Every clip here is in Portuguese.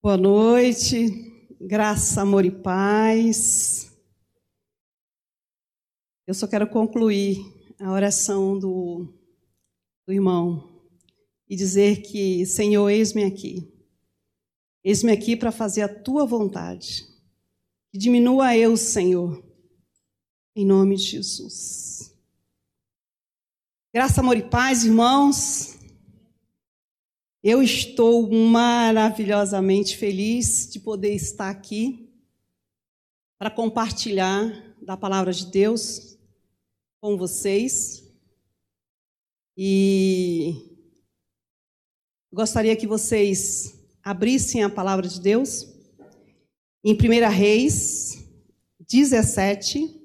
Boa noite, graça, amor e paz. Eu só quero concluir a oração do, do irmão e dizer que, Senhor, eis-me aqui. Eis-me aqui para fazer a tua vontade. Que diminua eu, Senhor, em nome de Jesus. Graça, amor e paz, irmãos. Eu estou maravilhosamente feliz de poder estar aqui para compartilhar da palavra de Deus com vocês. E gostaria que vocês abrissem a palavra de Deus em 1 Reis 17.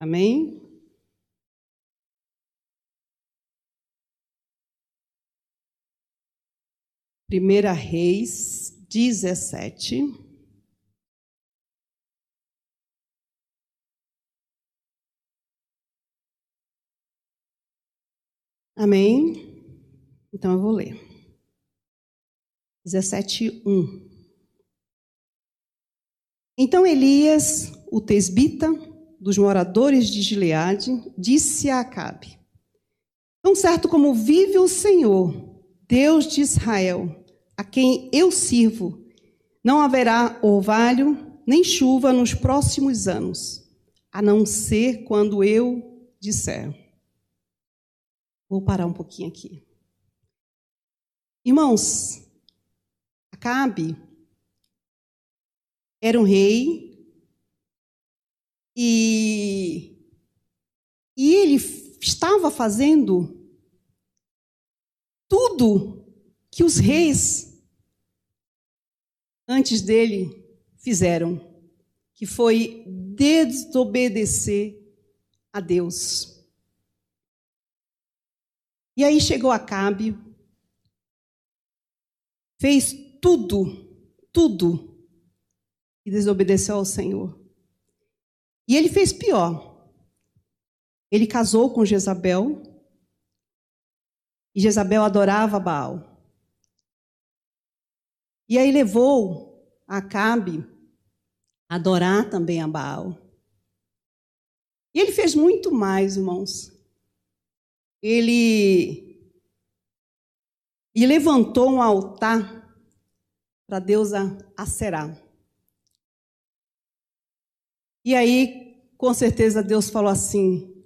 Amém? Primeira Reis 17. Amém? Então eu vou ler. 17, 1. Então Elias, o tesbita, dos moradores de Gileade, disse a Acabe: Tão certo como vive o Senhor, Deus de Israel, a quem eu sirvo, não haverá orvalho nem chuva nos próximos anos, a não ser quando eu disser. Vou parar um pouquinho aqui. Irmãos, Acabe era um rei e, e ele estava fazendo tudo que os reis antes dele fizeram, que foi desobedecer a Deus. E aí chegou Acabe, fez tudo, tudo, e desobedeceu ao Senhor. E ele fez pior. Ele casou com Jezabel, e Jezabel adorava Baal. E aí levou Acabe a adorar também a Baal. E ele fez muito mais, irmãos. Ele e levantou um altar para a deusa Aserá. E aí, com certeza, Deus falou assim: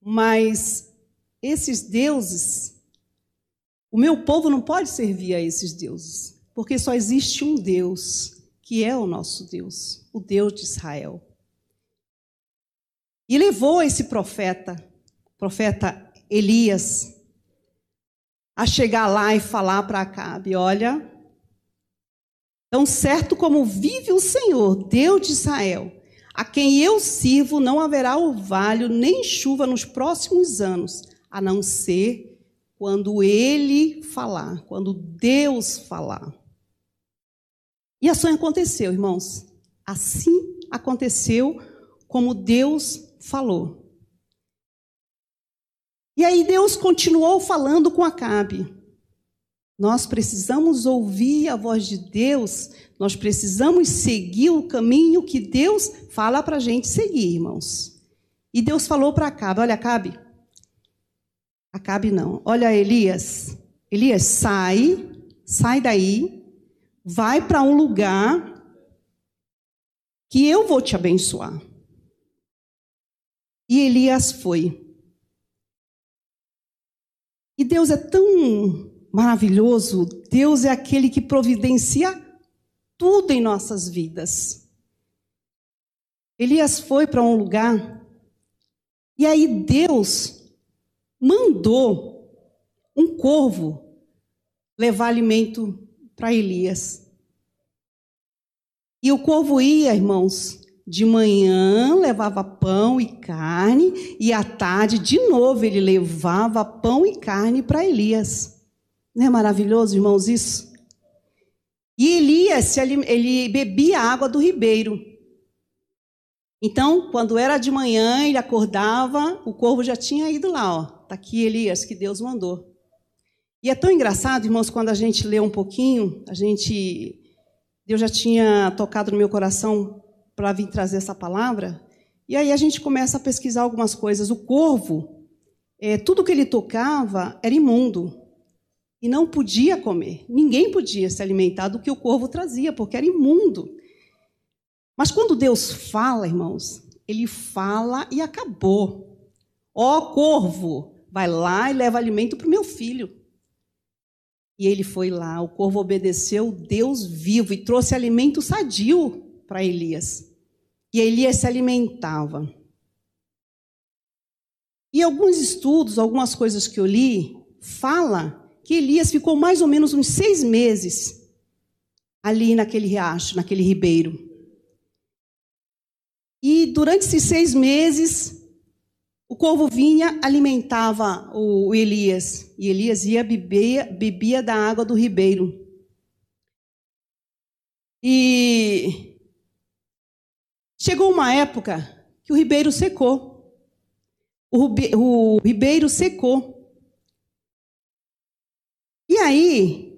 Mas esses deuses o meu povo não pode servir a esses deuses, porque só existe um Deus, que é o nosso Deus, o Deus de Israel. E levou esse profeta, profeta Elias, a chegar lá e falar para Acabe: olha, tão certo como vive o Senhor, Deus de Israel, a quem eu sirvo, não haverá orvalho nem chuva nos próximos anos, a não ser quando ele falar, quando Deus falar. E a sonha aconteceu, irmãos. Assim aconteceu como Deus falou. E aí Deus continuou falando com Acabe. Nós precisamos ouvir a voz de Deus, nós precisamos seguir o caminho que Deus fala para a gente seguir, irmãos. E Deus falou para Acabe: Olha, Acabe, Acabe não. Olha, Elias. Elias, sai, sai daí, vai para um lugar que eu vou te abençoar. E Elias foi. E Deus é tão maravilhoso, Deus é aquele que providencia tudo em nossas vidas. Elias foi para um lugar, e aí Deus mandou um corvo levar alimento para Elias. E o corvo ia, irmãos, de manhã levava pão e carne, e à tarde, de novo, ele levava pão e carne para Elias. Não é maravilhoso, irmãos, isso? E Elias, ele bebia água do ribeiro. Então, quando era de manhã, ele acordava, o corvo já tinha ido lá, ó. Está aqui Elias, que Deus mandou. E é tão engraçado, irmãos, quando a gente lê um pouquinho, a gente Deus já tinha tocado no meu coração para vir trazer essa palavra. E aí a gente começa a pesquisar algumas coisas. O corvo, é, tudo que ele tocava era imundo e não podia comer. Ninguém podia se alimentar do que o corvo trazia, porque era imundo. Mas quando Deus fala, irmãos, ele fala e acabou. Ó oh, corvo, vai lá e leva alimento para o meu filho. E ele foi lá, o corvo obedeceu Deus vivo e trouxe alimento sadio para Elias. E Elias se alimentava. E alguns estudos, algumas coisas que eu li, fala que Elias ficou mais ou menos uns seis meses ali naquele riacho, naquele ribeiro. E durante esses seis meses, o corvo vinha, alimentava o Elias, e Elias ia bebia, bebia da água do ribeiro. E chegou uma época que o ribeiro secou. O, ribeiro secou. E aí,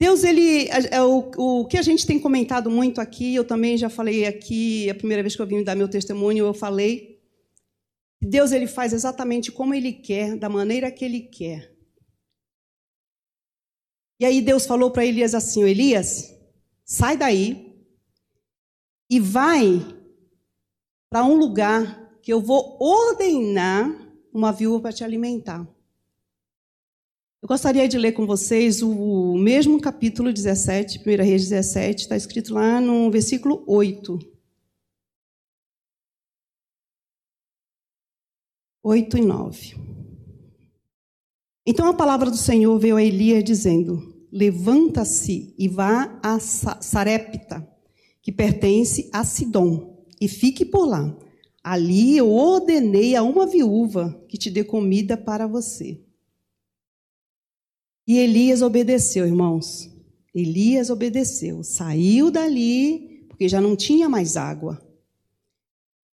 Deus, ele, é o, o que a gente tem comentado muito aqui, eu também já falei aqui, a primeira vez que eu vim dar meu testemunho, eu falei Deus ele faz exatamente como ele quer, da maneira que ele quer. E aí Deus falou para Elias assim: Elias, sai daí e vai para um lugar que eu vou ordenar uma viúva para te alimentar. Eu gostaria de ler com vocês o mesmo capítulo 17, 1 Reis 17, está escrito lá no versículo 8. 8 e 9. Então a palavra do Senhor veio a Elias dizendo: Levanta-se e vá a Sarepta, que pertence a Sidom, e fique por lá. Ali eu ordenei a uma viúva que te dê comida para você. E Elias obedeceu, irmãos. Elias obedeceu, saiu dali, porque já não tinha mais água.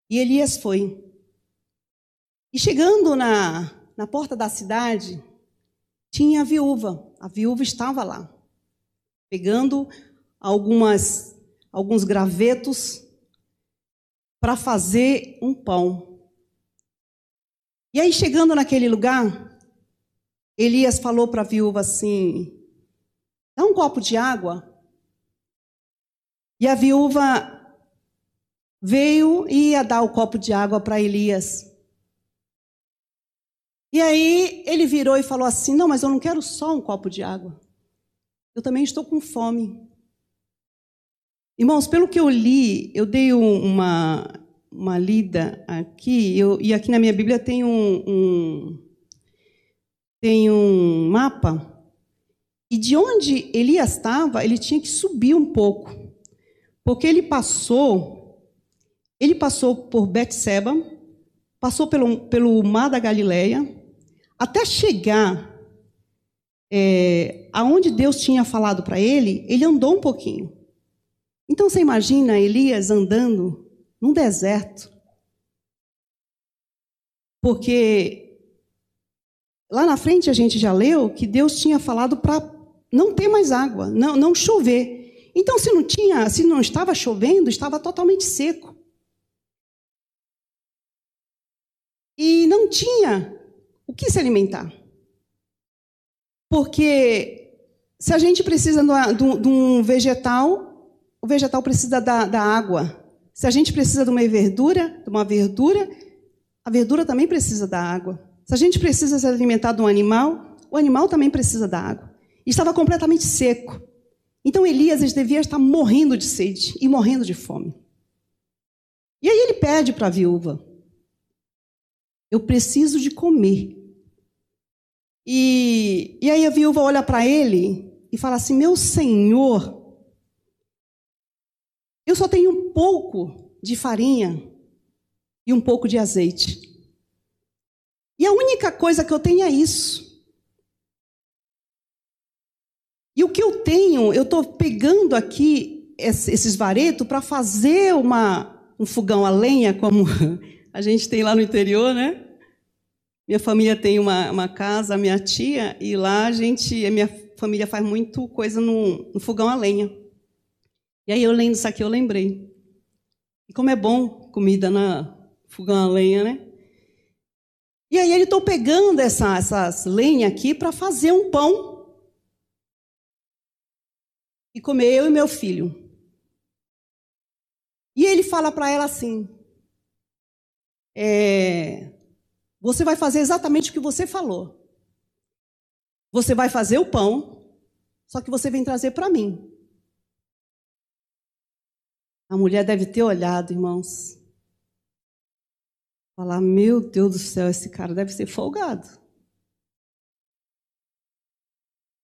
E Elias foi. E chegando na, na porta da cidade, tinha a viúva. A viúva estava lá, pegando algumas, alguns gravetos para fazer um pão. E aí, chegando naquele lugar, Elias falou para a viúva assim: dá um copo de água. E a viúva veio e ia dar o copo de água para Elias. E aí ele virou e falou assim: Não, mas eu não quero só um copo de água. Eu também estou com fome. Irmãos, pelo que eu li, eu dei uma, uma lida aqui, eu, e aqui na minha Bíblia tem um, um, tem um mapa. E de onde Elias estava, ele tinha que subir um pouco. Porque ele passou, ele passou por Betseba, passou pelo, pelo mar da Galileia, até chegar é, aonde Deus tinha falado para ele, ele andou um pouquinho. Então você imagina Elias andando num deserto. Porque lá na frente a gente já leu que Deus tinha falado para não ter mais água, não, não chover. Então, se não tinha, se não estava chovendo, estava totalmente seco. E não tinha o que se alimentar? Porque se a gente precisa de um vegetal, o vegetal precisa da, da água. Se a gente precisa de uma verdura, de uma verdura, a verdura também precisa da água. Se a gente precisa se alimentar de um animal, o animal também precisa da água. E estava completamente seco. Então Elias devia estar morrendo de sede e morrendo de fome. E aí ele pede para a viúva: eu preciso de comer. E, e aí a viúva olha para ele e fala assim: Meu senhor, eu só tenho um pouco de farinha e um pouco de azeite. E a única coisa que eu tenho é isso. E o que eu tenho, eu estou pegando aqui esses varetos para fazer uma, um fogão a lenha, como a gente tem lá no interior, né? Minha família tem uma, uma casa, minha tia, e lá a gente, a minha família faz muito coisa no, no fogão a lenha. E aí eu lendo isso aqui, eu lembrei. E como é bom comida na fogão a lenha, né? E aí ele estou pegando essa, essas lenhas aqui para fazer um pão e comer eu e meu filho. E ele fala para ela assim: é, Você vai fazer exatamente o que você falou. Você vai fazer o pão, só que você vem trazer para mim. A mulher deve ter olhado, irmãos. Falar, meu Deus do céu, esse cara deve ser folgado.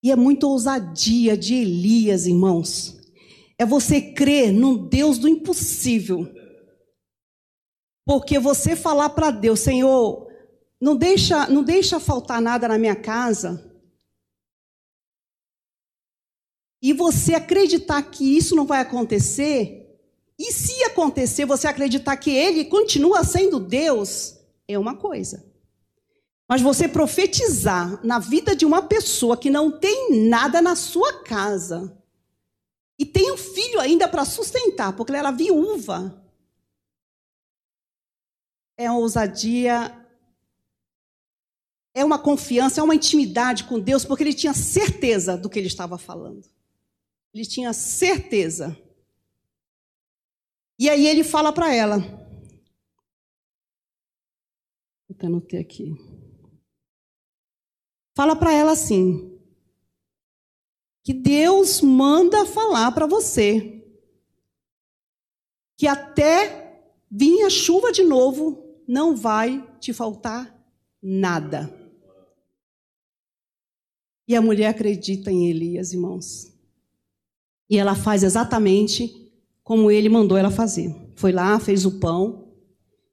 E é muita ousadia de Elias, irmãos. É você crer num Deus do impossível. Porque você falar para Deus, Senhor, não deixa, não deixa faltar nada na minha casa. E você acreditar que isso não vai acontecer, e se acontecer, você acreditar que ele continua sendo Deus, é uma coisa. Mas você profetizar na vida de uma pessoa que não tem nada na sua casa e tem um filho ainda para sustentar, porque ela era viúva, é uma ousadia, é uma confiança, é uma intimidade com Deus, porque ele tinha certeza do que ele estava falando. Ele tinha certeza. E aí ele fala para ela. Vou até anotei aqui. Fala para ela assim: que Deus manda falar para você que até vir a chuva de novo não vai te faltar nada. E a mulher acredita em Elias, irmãos. E ela faz exatamente como ele mandou ela fazer. Foi lá, fez o pão,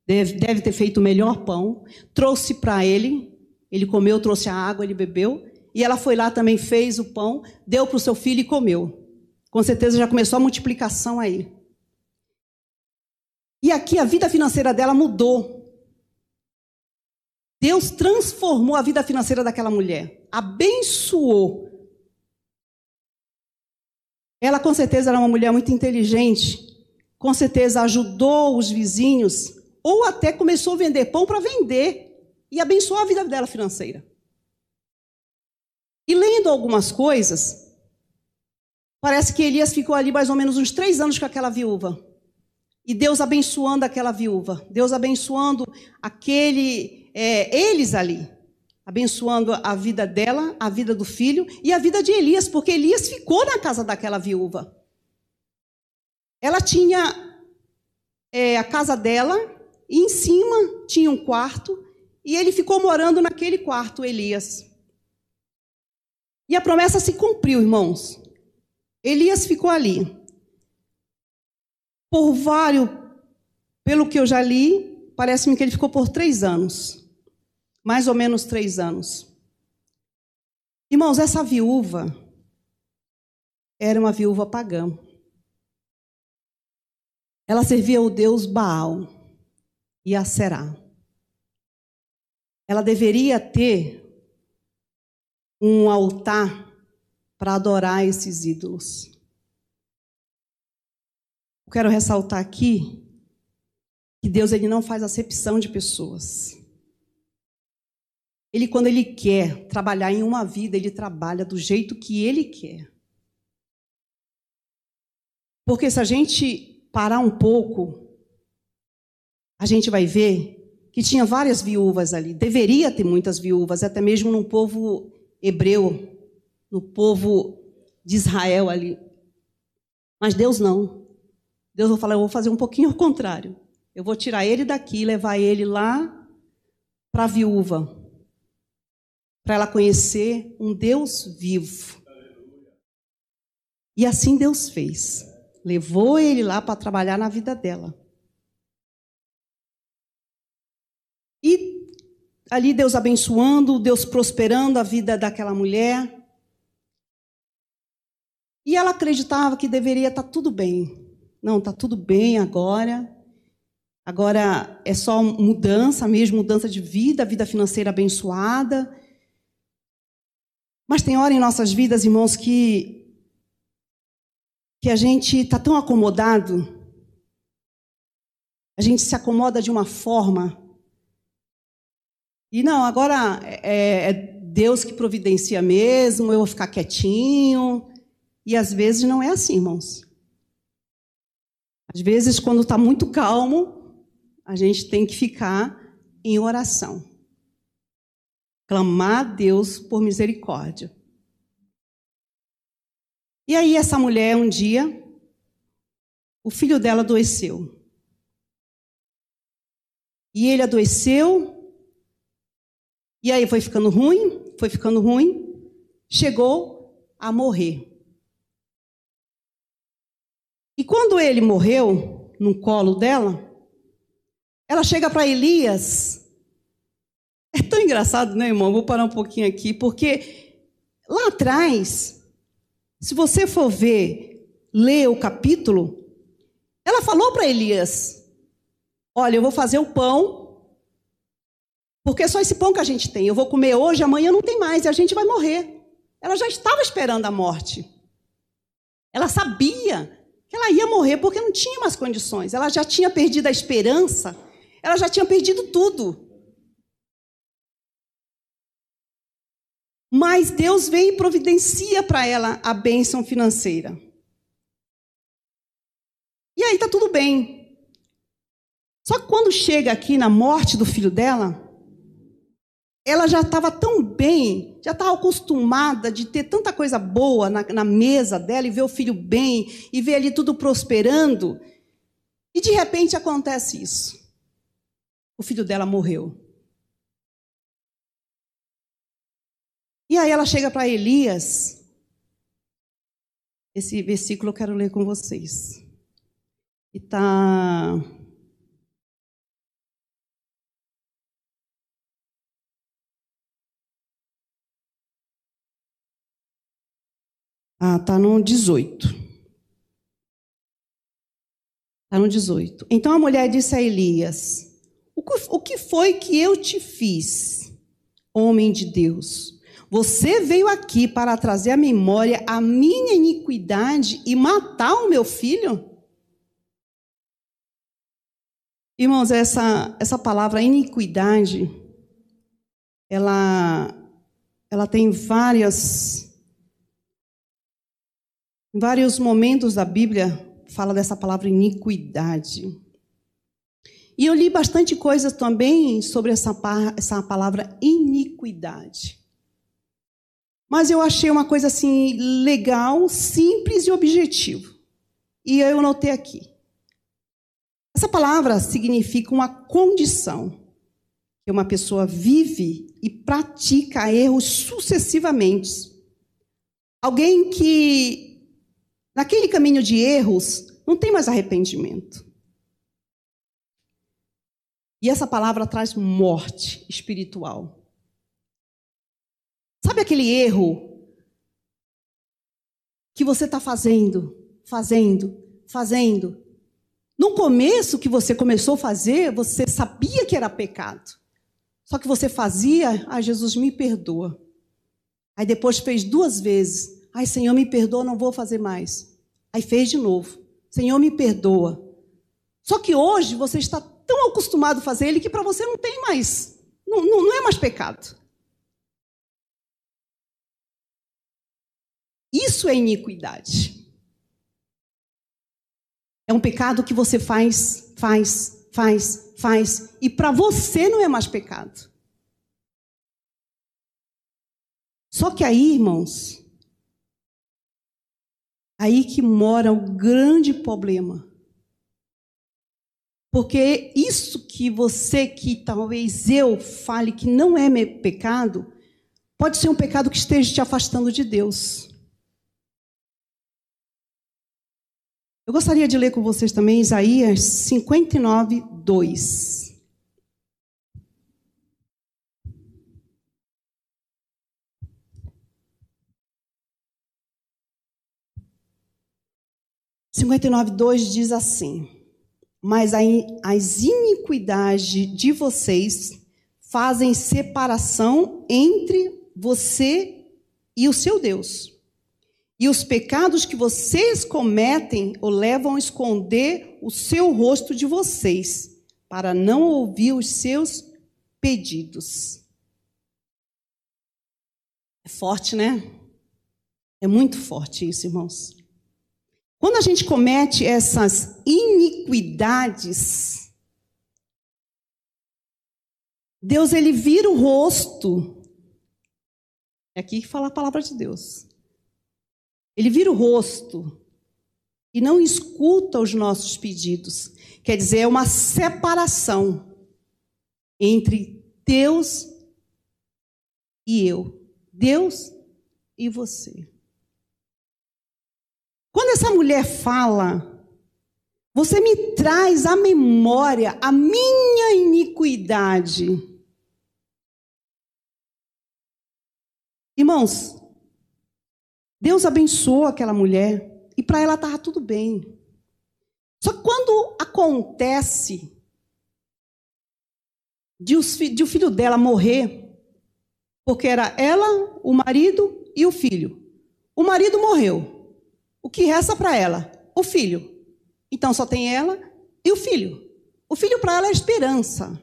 deve, deve ter feito o melhor pão, trouxe para ele, ele comeu, trouxe a água, ele bebeu, e ela foi lá também, fez o pão, deu para o seu filho e comeu. Com certeza já começou a multiplicação aí. E aqui a vida financeira dela mudou. Deus transformou a vida financeira daquela mulher, abençoou ela com certeza era uma mulher muito inteligente, com certeza ajudou os vizinhos, ou até começou a vender pão para vender e abençoar a vida dela financeira. E lendo algumas coisas, parece que Elias ficou ali mais ou menos uns três anos com aquela viúva. E Deus abençoando aquela viúva, Deus abençoando aquele, é, eles ali abençoando a vida dela, a vida do filho e a vida de Elias, porque Elias ficou na casa daquela viúva. Ela tinha é, a casa dela e em cima tinha um quarto e ele ficou morando naquele quarto, Elias. E a promessa se cumpriu, irmãos. Elias ficou ali. Por vários, pelo que eu já li, parece-me que ele ficou por três anos mais ou menos três anos. Irmãos, essa viúva era uma viúva pagã. Ela servia o deus Baal e a Será. Ela deveria ter um altar para adorar esses ídolos. Eu quero ressaltar aqui que Deus ele não faz acepção de pessoas. Ele, quando ele quer trabalhar em uma vida, ele trabalha do jeito que ele quer. Porque se a gente parar um pouco, a gente vai ver que tinha várias viúvas ali. Deveria ter muitas viúvas, até mesmo no povo hebreu, no povo de Israel ali. Mas Deus não. Deus vai falar, eu vou fazer um pouquinho ao contrário. Eu vou tirar ele daqui levar ele lá para a viúva para ela conhecer um Deus vivo. E assim Deus fez. Levou ele lá para trabalhar na vida dela. E ali Deus abençoando, Deus prosperando a vida daquela mulher. E ela acreditava que deveria estar tá tudo bem. Não, está tudo bem agora. Agora é só mudança mesmo, mudança de vida, vida financeira abençoada. Mas tem hora em nossas vidas, irmãos, que que a gente está tão acomodado, a gente se acomoda de uma forma e não, agora é, é Deus que providencia mesmo, eu vou ficar quietinho. E às vezes não é assim, irmãos. Às vezes, quando está muito calmo, a gente tem que ficar em oração. Clamar a Deus por misericórdia. E aí, essa mulher, um dia, o filho dela adoeceu. E ele adoeceu, e aí foi ficando ruim, foi ficando ruim, chegou a morrer. E quando ele morreu, no colo dela, ela chega para Elias. É tão engraçado, né, irmão? Vou parar um pouquinho aqui, porque lá atrás, se você for ver, ler o capítulo, ela falou para Elias: Olha, eu vou fazer o pão, porque é só esse pão que a gente tem. Eu vou comer hoje, amanhã não tem mais, e a gente vai morrer. Ela já estava esperando a morte. Ela sabia que ela ia morrer porque não tinha mais condições. Ela já tinha perdido a esperança, ela já tinha perdido tudo. Mas Deus vem e providencia para ela a bênção financeira. E aí está tudo bem. Só que quando chega aqui na morte do filho dela, ela já estava tão bem, já estava acostumada de ter tanta coisa boa na, na, mesa dela e ver o filho bem e ver ali tudo prosperando. E de repente acontece isso. O filho dela morreu. E aí ela chega para Elias. Esse versículo eu quero ler com vocês. E está Ah, está no 18. Está no 18. Então a mulher disse a Elias: O que foi que eu te fiz, homem de Deus? Você veio aqui para trazer à memória a minha iniquidade e matar o meu filho? Irmãos, essa, essa palavra iniquidade, ela, ela tem várias em vários momentos da Bíblia fala dessa palavra iniquidade. E eu li bastante coisas também sobre essa, essa palavra iniquidade. Mas eu achei uma coisa assim legal, simples e objetivo. E eu notei aqui. Essa palavra significa uma condição que uma pessoa vive e pratica erros sucessivamente. Alguém que Naquele caminho de erros, não tem mais arrependimento. E essa palavra traz morte espiritual. Sabe aquele erro que você está fazendo, fazendo, fazendo? No começo que você começou a fazer, você sabia que era pecado. Só que você fazia, ah, Jesus me perdoa. Aí depois fez duas vezes. Ai, Senhor, me perdoa, não vou fazer mais. Aí fez de novo. Senhor, me perdoa. Só que hoje você está tão acostumado a fazer ele que para você não tem mais, não, não, não é mais pecado. Isso é iniquidade. É um pecado que você faz, faz, faz, faz, e para você não é mais pecado. Só que aí, irmãos, Aí que mora o grande problema. Porque isso que você, que talvez eu fale que não é pecado, pode ser um pecado que esteja te afastando de Deus. Eu gostaria de ler com vocês também Isaías 59, 2. 59, 2 diz assim: mas as iniquidades de vocês fazem separação entre você e o seu Deus. E os pecados que vocês cometem o levam a esconder o seu rosto de vocês, para não ouvir os seus pedidos. É forte, né? É muito forte isso, irmãos. Quando a gente comete essas iniquidades, Deus ele vira o rosto. É aqui que fala a palavra de Deus. Ele vira o rosto e não escuta os nossos pedidos. Quer dizer, é uma separação entre Deus e eu. Deus e você. Quando essa mulher fala, você me traz à memória a minha iniquidade. Irmãos, Deus abençoou aquela mulher e para ela estava tudo bem. Só que quando acontece de, o filho dela morrer, porque era ela, o marido e o filho. O marido morreu. O que resta para ela? O filho. Então só tem ela e o filho. O filho para ela é esperança.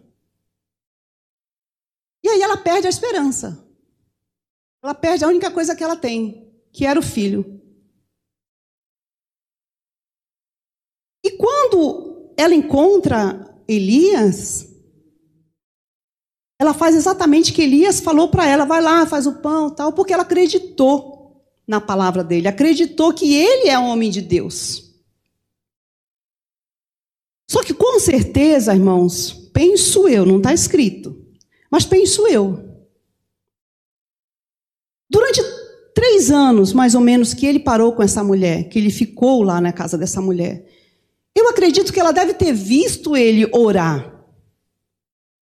E aí ela perde a esperança. Ela perde a única coisa que ela tem, que era o filho. E quando ela encontra Elias, ela faz exatamente o que Elias falou para ela: vai lá, faz o pão, tal, porque ela acreditou na palavra dele, acreditou que ele é homem de Deus. Só que com certeza, irmãos, penso eu, não está escrito, mas penso eu. Durante três anos, mais ou menos, que ele parou com essa mulher, que ele ficou lá na casa dessa mulher, eu acredito que ela deve ter visto ele orar.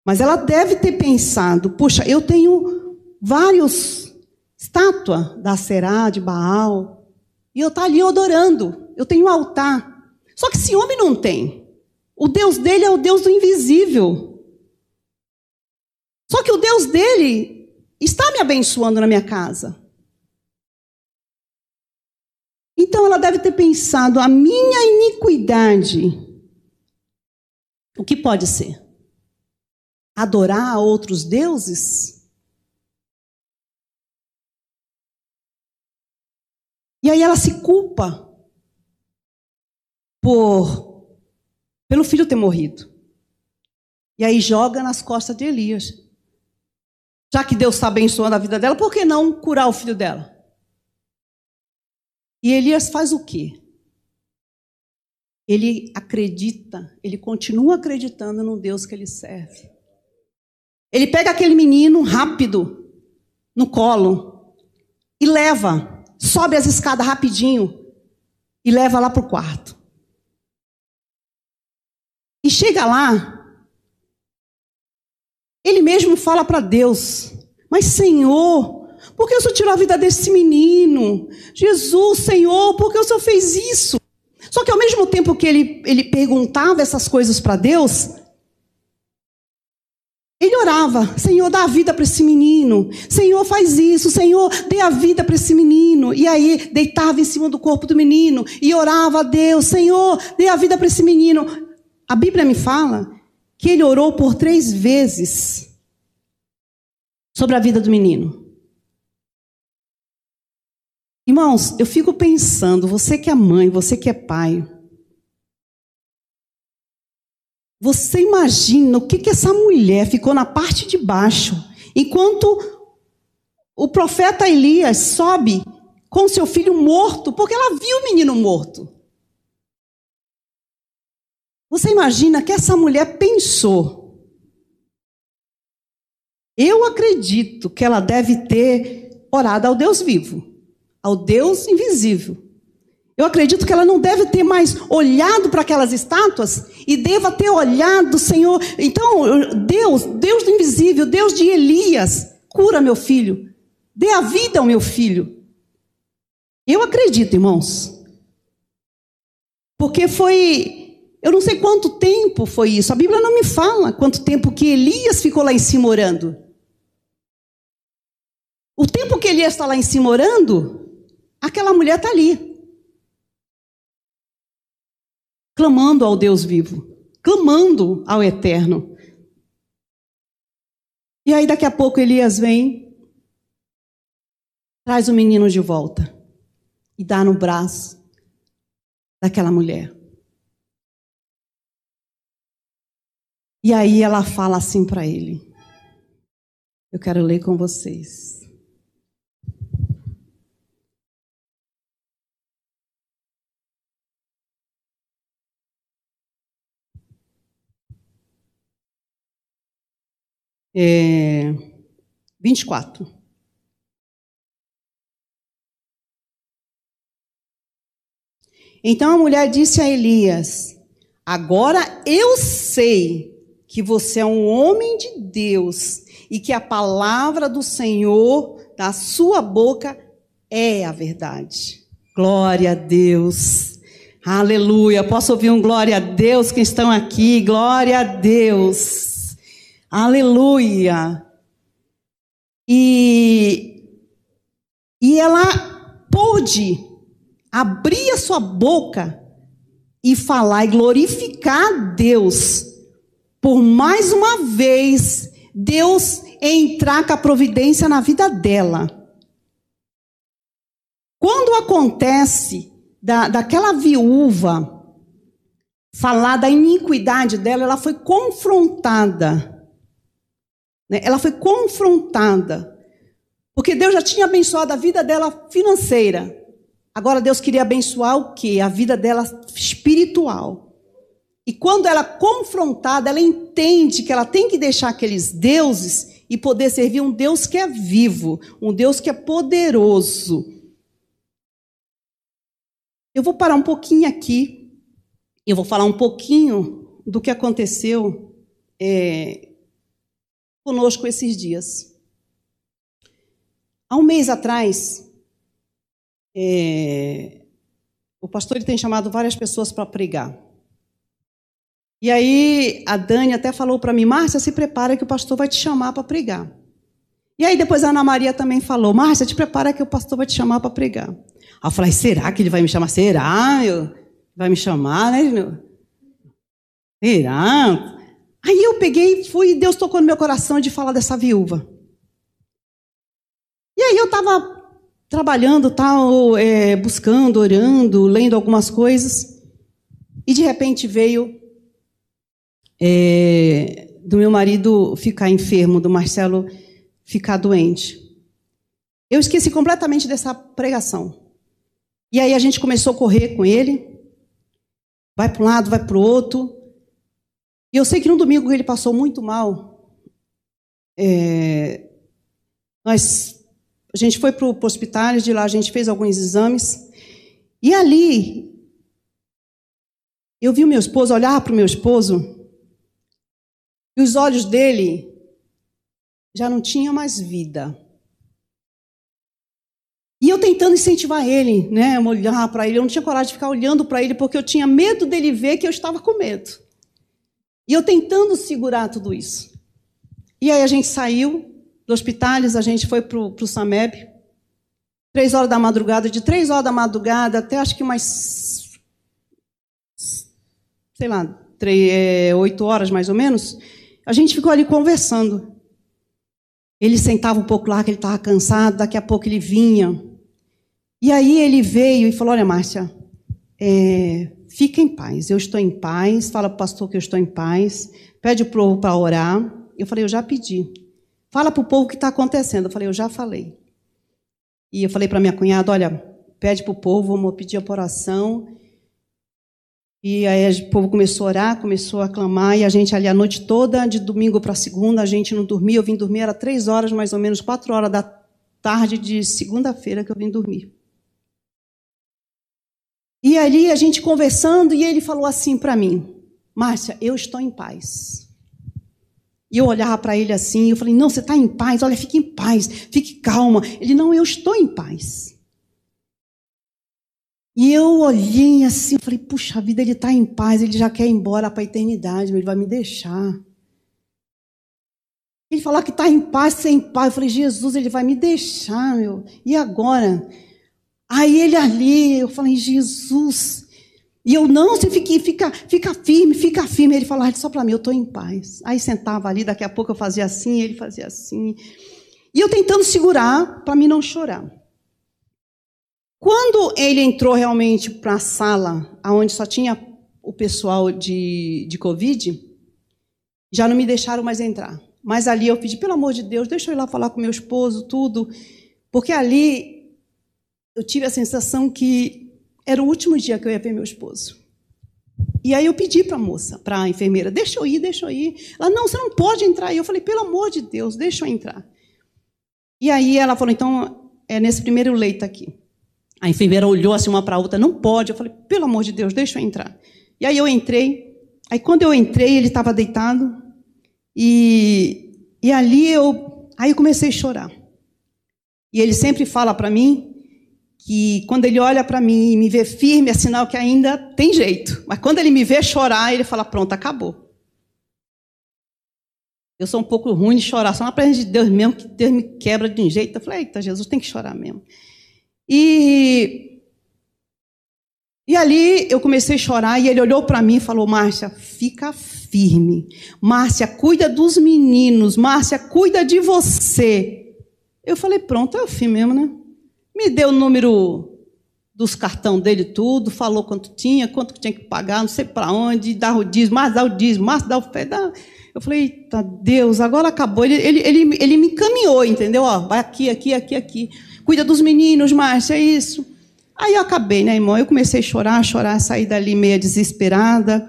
Mas ela deve ter pensado: puxa, eu tenho vários estátuas da Será, de Baal, e eu estou tá ali adorando. Eu tenho um altar. Só que esse homem não tem. O Deus dele é o Deus do invisível. Só que o Deus dele está me abençoando na minha casa. Então ela deve ter pensado: a minha iniquidade, o que pode ser? adorar a outros deuses? E aí ela se culpa por pelo filho ter morrido. E aí joga nas costas de Elias. Já que Deus está abençoando a vida dela, por que não curar o filho dela? E Elias faz o quê? Ele acredita, ele continua acreditando no Deus que ele serve. Ele pega aquele menino rápido no colo e leva, sobe as escadas rapidinho e leva lá para o quarto. E chega lá, ele mesmo fala para Deus: Mas Senhor, por que o Senhor tirou a vida desse menino? Jesus, Senhor, por que o Senhor fez isso? Só que ao mesmo tempo que ele, ele perguntava essas coisas para Deus, ele orava, Senhor, dá a vida para esse menino. Senhor, faz isso. Senhor, dê a vida para esse menino. E aí, deitava em cima do corpo do menino e orava a Deus: Senhor, dê a vida para esse menino. A Bíblia me fala que ele orou por três vezes sobre a vida do menino. Irmãos, eu fico pensando, você que é mãe, você que é pai, Você imagina o que, que essa mulher ficou na parte de baixo, enquanto o profeta Elias sobe com seu filho morto, porque ela viu o menino morto. Você imagina que essa mulher pensou. Eu acredito que ela deve ter orado ao Deus vivo, ao Deus invisível. Eu acredito que ela não deve ter mais olhado para aquelas estátuas e deva ter olhado, Senhor. Então, Deus, Deus do invisível, Deus de Elias, cura meu filho. Dê a vida ao meu filho. Eu acredito, irmãos. Porque foi Eu não sei quanto tempo foi isso. A Bíblia não me fala quanto tempo que Elias ficou lá em cima orando. O tempo que Elias está lá em cima orando, aquela mulher está ali. Clamando ao Deus vivo. Clamando ao Eterno. E aí daqui a pouco Elias vem, traz o menino de volta e dá no braço daquela mulher. E aí ela fala assim para ele. Eu quero ler com vocês. É, 24. Então a mulher disse a Elias: Agora eu sei que você é um homem de Deus e que a palavra do Senhor da sua boca é a verdade. Glória a Deus. Aleluia. Posso ouvir um glória a Deus que estão aqui? Glória a Deus. Aleluia. E, e ela pôde abrir a sua boca e falar e glorificar a Deus por mais uma vez Deus entrar com a providência na vida dela. Quando acontece da, daquela viúva falar da iniquidade dela, ela foi confrontada né? Ela foi confrontada. Porque Deus já tinha abençoado a vida dela financeira. Agora Deus queria abençoar o quê? A vida dela espiritual. E quando ela é confrontada, ela entende que ela tem que deixar aqueles deuses e poder servir um Deus que é vivo, um Deus que é poderoso. Eu vou parar um pouquinho aqui. Eu vou falar um pouquinho do que aconteceu é, conosco esses dias. Há um mês atrás, é, o pastor tem chamado várias pessoas para pregar. E aí a Dani até falou para mim, Márcia, se prepara que o pastor vai te chamar para pregar. E aí depois a Ana Maria também falou, Márcia, te prepara que o pastor vai te chamar para pregar. Aí eu falei, será que ele vai me chamar? Será? Eu, vai me chamar, né? Será? Aí eu peguei, fui, e Deus tocou no meu coração de falar dessa viúva. E aí eu estava trabalhando, tal, é, buscando, orando, lendo algumas coisas, e de repente veio é, do meu marido ficar enfermo, do Marcelo ficar doente. Eu esqueci completamente dessa pregação. E aí a gente começou a correr com ele, vai para um lado, vai para o outro. E eu sei que no domingo ele passou muito mal. É, nós, a gente foi para o hospital, de lá a gente fez alguns exames. E ali, eu vi o meu esposo, olhar para o meu esposo, e os olhos dele já não tinham mais vida. E eu tentando incentivar ele, né, olhar para ele, eu não tinha coragem de ficar olhando para ele porque eu tinha medo dele ver que eu estava com medo. E eu tentando segurar tudo isso. E aí a gente saiu do hospital, a gente foi para o SAMEB, três horas da madrugada, de três horas da madrugada até acho que umas, sei lá, três, é, oito horas mais ou menos, a gente ficou ali conversando. Ele sentava um pouco lá, que ele estava cansado, daqui a pouco ele vinha. E aí ele veio e falou: Olha, Márcia, é, fica em paz, eu estou em paz, fala para o pastor que eu estou em paz, pede o povo para orar. Eu falei, eu já pedi. Fala para o povo o que está acontecendo. Eu falei, eu já falei. E eu falei para minha cunhada, olha, pede para o povo, vamos pedir a oração. E aí o povo começou a orar, começou a clamar, e a gente ali a noite toda, de domingo para segunda, a gente não dormia. Eu vim dormir, era três horas, mais ou menos, quatro horas da tarde de segunda-feira que eu vim dormir. E ali a gente conversando, e ele falou assim para mim: Márcia, eu estou em paz. E eu olhava para ele assim, eu falei: Não, você está em paz, olha, fique em paz, fique calma. Ele: Não, eu estou em paz. E eu olhei assim, falei, puxa vida, ele está em paz, ele já quer ir embora para a eternidade, ele vai me deixar. Ele falar que está em paz, sem paz. Eu falei, Jesus, ele vai me deixar, meu. E agora? Aí ele ali, eu falei, Jesus. E eu, não, você fica, fica, fica firme, fica firme. Ele falava, só para mim, eu estou em paz. Aí sentava ali, daqui a pouco eu fazia assim, ele fazia assim. E eu tentando segurar para mim não chorar. Quando ele entrou realmente para a sala, onde só tinha o pessoal de, de Covid, já não me deixaram mais entrar. Mas ali eu pedi, pelo amor de Deus, deixa eu ir lá falar com meu esposo, tudo. Porque ali eu tive a sensação que era o último dia que eu ia ver meu esposo. E aí eu pedi para a moça, para a enfermeira, deixa eu ir, deixa eu ir. Ela, não, você não pode entrar. E eu falei, pelo amor de Deus, deixa eu entrar. E aí ela falou, então, é nesse primeiro leito aqui. A enfermeira olhou assim uma para a outra, não pode. Eu falei, pelo amor de Deus, deixa eu entrar. E aí eu entrei. Aí quando eu entrei, ele estava deitado. E, e ali eu, aí eu comecei a chorar. E ele sempre fala para mim que quando ele olha para mim e me vê firme, é sinal que ainda tem jeito. Mas quando ele me vê chorar, ele fala: pronto, acabou. Eu sou um pouco ruim de chorar, só na presença de Deus mesmo, que Deus me quebra de um jeito. Eu falei: eita, Jesus, tem que chorar mesmo. E, e ali eu comecei a chorar e ele olhou para mim e falou: Márcia, fica firme. Márcia, cuida dos meninos. Márcia, cuida de você. Eu falei: pronto, é o fim mesmo, né? Me deu o número dos cartão dele tudo, falou quanto tinha, quanto tinha que pagar, não sei para onde, dar o dízimo, mais dar o dízimo, mais dar o fé. Eu falei, eita Deus, agora acabou. Ele, ele, ele, ele me encaminhou, entendeu? Ó, vai aqui, aqui, aqui, aqui cuida dos meninos, Márcia, é isso. Aí eu acabei, né, irmão? Eu comecei a chorar, chorar, sair dali meia desesperada.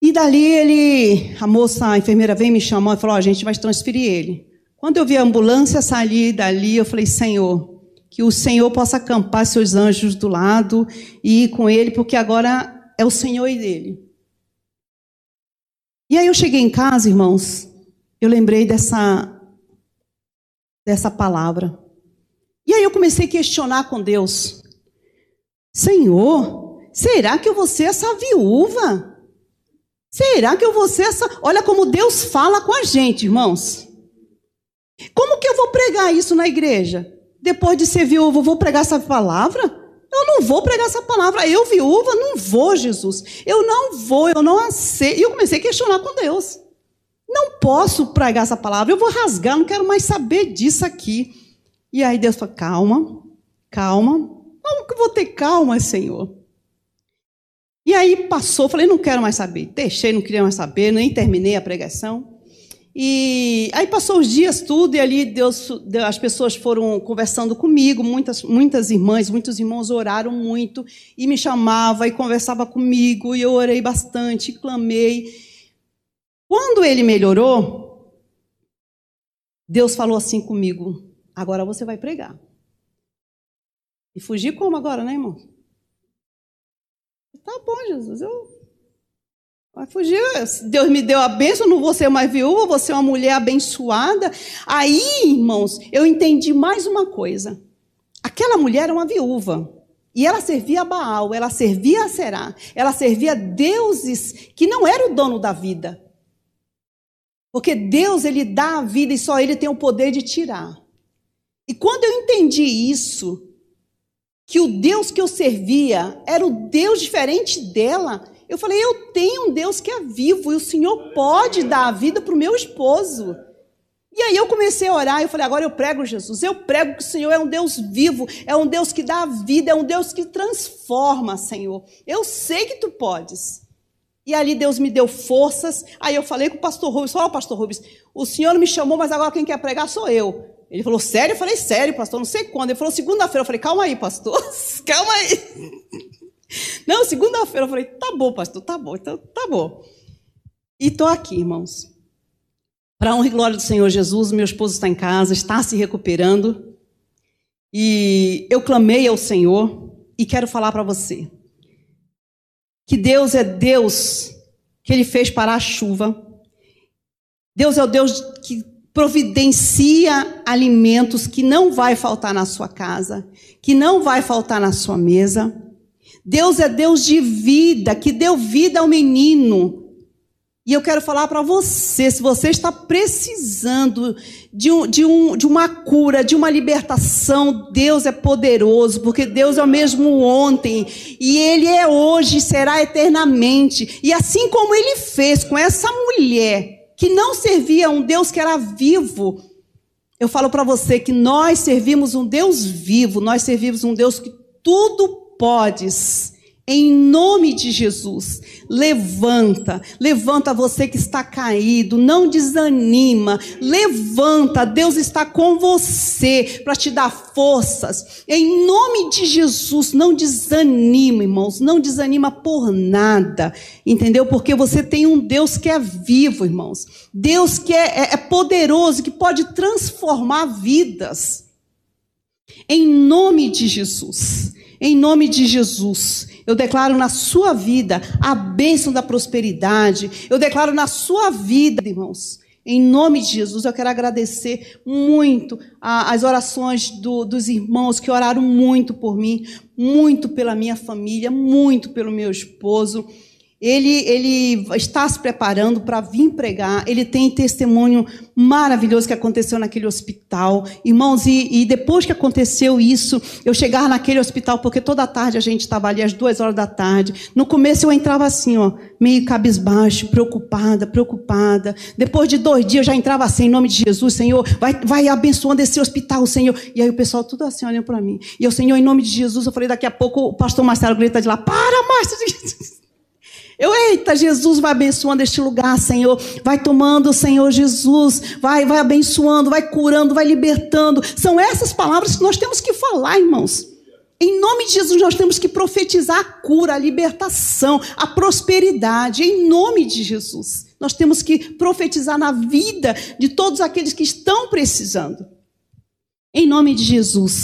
E dali ele, a moça, a enfermeira veio me chamou e falou: oh, a gente vai transferir ele. Quando eu vi a ambulância sair dali, eu falei: Senhor, que o Senhor possa acampar seus anjos do lado e ir com ele, porque agora é o Senhor e dele. E aí eu cheguei em casa, irmãos, eu lembrei dessa dessa palavra. E aí eu comecei a questionar com Deus: Senhor, será que eu vou ser essa viúva? Será que eu vou ser essa. Olha como Deus fala com a gente, irmãos. Como que eu vou pregar isso na igreja? Depois de ser viúva, vou pregar essa palavra? Eu não vou pregar essa palavra. Eu, viúva, não vou, Jesus. Eu não vou, eu não aceito. E eu comecei a questionar com Deus. Não posso pregar essa palavra. Eu vou rasgar, não quero mais saber disso aqui. E aí Deus falou: calma, calma. Como que eu vou ter calma, Senhor? E aí passou, falei: não quero mais saber. Deixei, não queria mais saber, nem terminei a pregação. E aí passou os dias tudo, e ali Deus, as pessoas foram conversando comigo, muitas, muitas irmãs, muitos irmãos oraram muito, e me chamava e conversava comigo, e eu orei bastante, clamei. Quando ele melhorou, Deus falou assim comigo: Agora você vai pregar. E fugir como agora, né, irmão? Tá bom, Jesus, eu. Vai fugir. Deus me deu a bênção, não vou ser mais viúva, vou ser uma mulher abençoada. Aí, irmãos, eu entendi mais uma coisa. Aquela mulher era uma viúva. E ela servia a Baal, ela servia a Será, ela servia deuses que não eram o dono da vida. Porque Deus, ele dá a vida e só ele tem o poder de tirar. E quando eu entendi isso, que o Deus que eu servia era o Deus diferente dela, eu falei: eu tenho um Deus que é vivo e o Senhor pode dar a vida para o meu esposo. E aí eu comecei a orar, eu falei, agora eu prego Jesus, eu prego que o Senhor é um Deus vivo, é um Deus que dá vida, é um Deus que transforma, Senhor. Eu sei que tu podes. E ali Deus me deu forças. Aí eu falei com o pastor Rubens, olha pastor Rubens, o Senhor me chamou, mas agora quem quer pregar sou eu. Ele falou, sério? Eu falei, sério, pastor, não sei quando. Ele falou, segunda-feira. Eu falei, calma aí, pastor, calma aí. Não, segunda-feira. Eu falei, tá bom, pastor, tá bom, então tá bom. E estou aqui, irmãos. Para honra e glória do Senhor Jesus, meu esposo está em casa, está se recuperando. E eu clamei ao Senhor e quero falar para você que Deus é Deus que Ele fez parar a chuva. Deus é o Deus que providencia alimentos que não vai faltar na sua casa, que não vai faltar na sua mesa. Deus é Deus de vida, que deu vida ao menino. E eu quero falar para você, se você está precisando de, um, de, um, de uma cura, de uma libertação, Deus é poderoso, porque Deus é o mesmo ontem, e Ele é hoje será eternamente. E assim como Ele fez com essa mulher, que não servia a um Deus que era vivo, eu falo para você que nós servimos um Deus vivo, nós servimos um Deus que tudo podes. Em nome de Jesus, levanta, levanta você que está caído, não desanima, levanta, Deus está com você para te dar forças. Em nome de Jesus, não desanima, irmãos, não desanima por nada, entendeu? Porque você tem um Deus que é vivo, irmãos, Deus que é, é, é poderoso, que pode transformar vidas. Em nome de Jesus. Em nome de Jesus, eu declaro na sua vida a bênção da prosperidade. Eu declaro na sua vida, irmãos. Em nome de Jesus, eu quero agradecer muito as orações do, dos irmãos que oraram muito por mim, muito pela minha família, muito pelo meu esposo. Ele, ele está se preparando para vir pregar. Ele tem testemunho maravilhoso que aconteceu naquele hospital. Irmãos, e, e depois que aconteceu isso, eu chegava naquele hospital, porque toda tarde a gente estava ali às duas horas da tarde. No começo eu entrava assim, ó, meio cabisbaixo, preocupada, preocupada. Depois de dois dias eu já entrava assim, em nome de Jesus, Senhor, vai, vai abençoando esse hospital, Senhor. E aí o pessoal tudo assim olhando para mim. E eu, Senhor, em nome de Jesus, eu falei, daqui a pouco o pastor Marcelo grita de lá, para, Márcio! Eu, eita, Jesus vai abençoando este lugar, Senhor. Vai tomando, Senhor Jesus. Vai, vai abençoando, vai curando, vai libertando. São essas palavras que nós temos que falar, irmãos. Em nome de Jesus, nós temos que profetizar a cura, a libertação, a prosperidade. Em nome de Jesus. Nós temos que profetizar na vida de todos aqueles que estão precisando. Em nome de Jesus.